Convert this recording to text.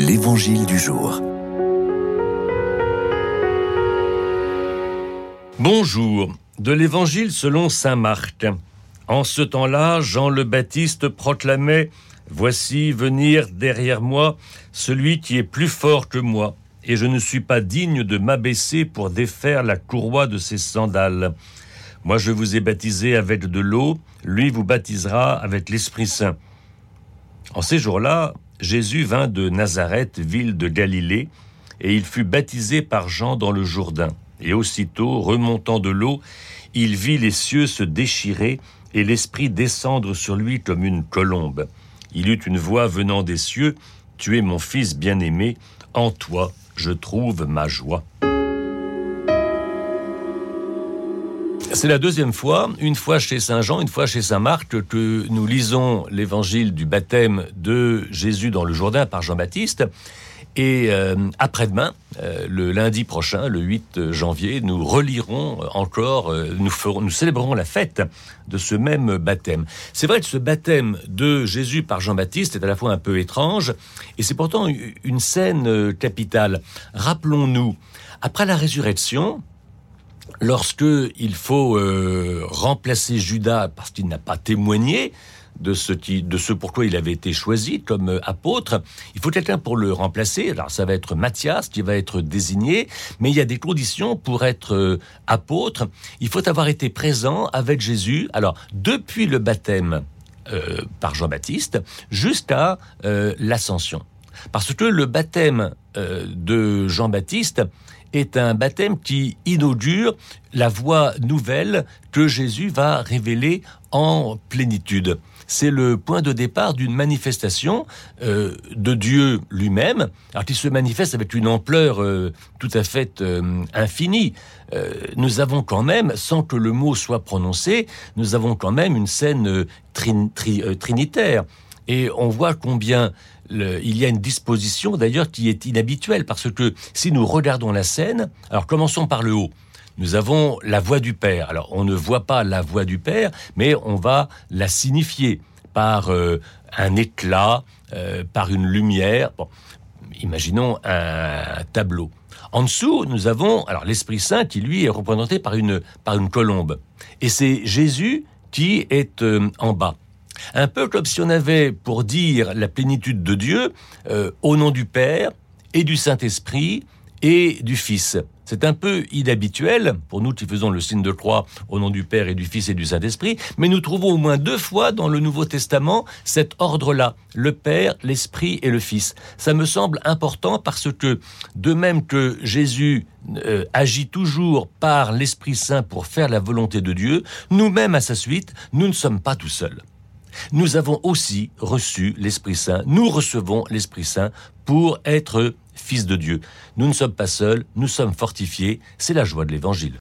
L'Évangile du jour. Bonjour, de l'Évangile selon Saint Marc. En ce temps-là, Jean le Baptiste proclamait Voici venir derrière moi celui qui est plus fort que moi, et je ne suis pas digne de m'abaisser pour défaire la courroie de ses sandales. Moi je vous ai baptisé avec de l'eau, lui vous baptisera avec l'Esprit Saint. En ces jours-là, Jésus vint de Nazareth, ville de Galilée, et il fut baptisé par Jean dans le Jourdain. Et aussitôt, remontant de l'eau, il vit les cieux se déchirer et l'Esprit descendre sur lui comme une colombe. Il eut une voix venant des cieux, Tu es mon Fils bien-aimé, en toi je trouve ma joie. C'est la deuxième fois, une fois chez Saint Jean, une fois chez Saint Marc, que nous lisons l'évangile du baptême de Jésus dans le Jourdain par Jean-Baptiste. Et euh, après-demain, euh, le lundi prochain, le 8 janvier, nous relirons encore, euh, nous, nous célébrerons la fête de ce même baptême. C'est vrai que ce baptême de Jésus par Jean-Baptiste est à la fois un peu étrange, et c'est pourtant une scène capitale. Rappelons-nous, après la résurrection, lorsque il faut euh, remplacer Judas parce qu'il n'a pas témoigné de ce, qui, de ce pourquoi il avait été choisi comme euh, apôtre, il faut quelqu'un pour le remplacer. Alors ça va être Matthias qui va être désigné, mais il y a des conditions pour être euh, apôtre. Il faut avoir été présent avec Jésus. Alors depuis le baptême par Jean-Baptiste jusqu'à l'ascension. Parce que le baptême de Jean-Baptiste est un baptême qui inaugure la voie nouvelle que Jésus va révéler en plénitude. C'est le point de départ d'une manifestation euh, de Dieu lui-même, qui se manifeste avec une ampleur euh, tout à fait euh, infinie. nous avons quand même, sans que le mot soit prononcé, nous avons quand même une scène trinitaire. Et on voit combien il y a une disposition d'ailleurs qui est inhabituelle parce que si nous regardons la scène, alors commençons par le haut. Nous avons la voix du Père. Alors on ne voit pas la voix du Père, mais on va la signifier par euh, un éclat, euh, par une lumière. Bon, imaginons un tableau. En dessous, nous avons alors l'Esprit Saint qui lui est représenté par une par une colombe, et c'est Jésus qui est euh, en bas. Un peu comme si on avait, pour dire la plénitude de Dieu, euh, au nom du Père et du Saint-Esprit et du Fils. C'est un peu inhabituel pour nous qui faisons le signe de croix au nom du Père et du Fils et du Saint-Esprit, mais nous trouvons au moins deux fois dans le Nouveau Testament cet ordre-là, le Père, l'Esprit et le Fils. Ça me semble important parce que, de même que Jésus euh, agit toujours par l'Esprit Saint pour faire la volonté de Dieu, nous-mêmes à sa suite, nous ne sommes pas tout seuls nous avons aussi reçu l'Esprit Saint. Nous recevons l'Esprit Saint pour être fils de Dieu. Nous ne sommes pas seuls, nous sommes fortifiés. C'est la joie de l'Évangile.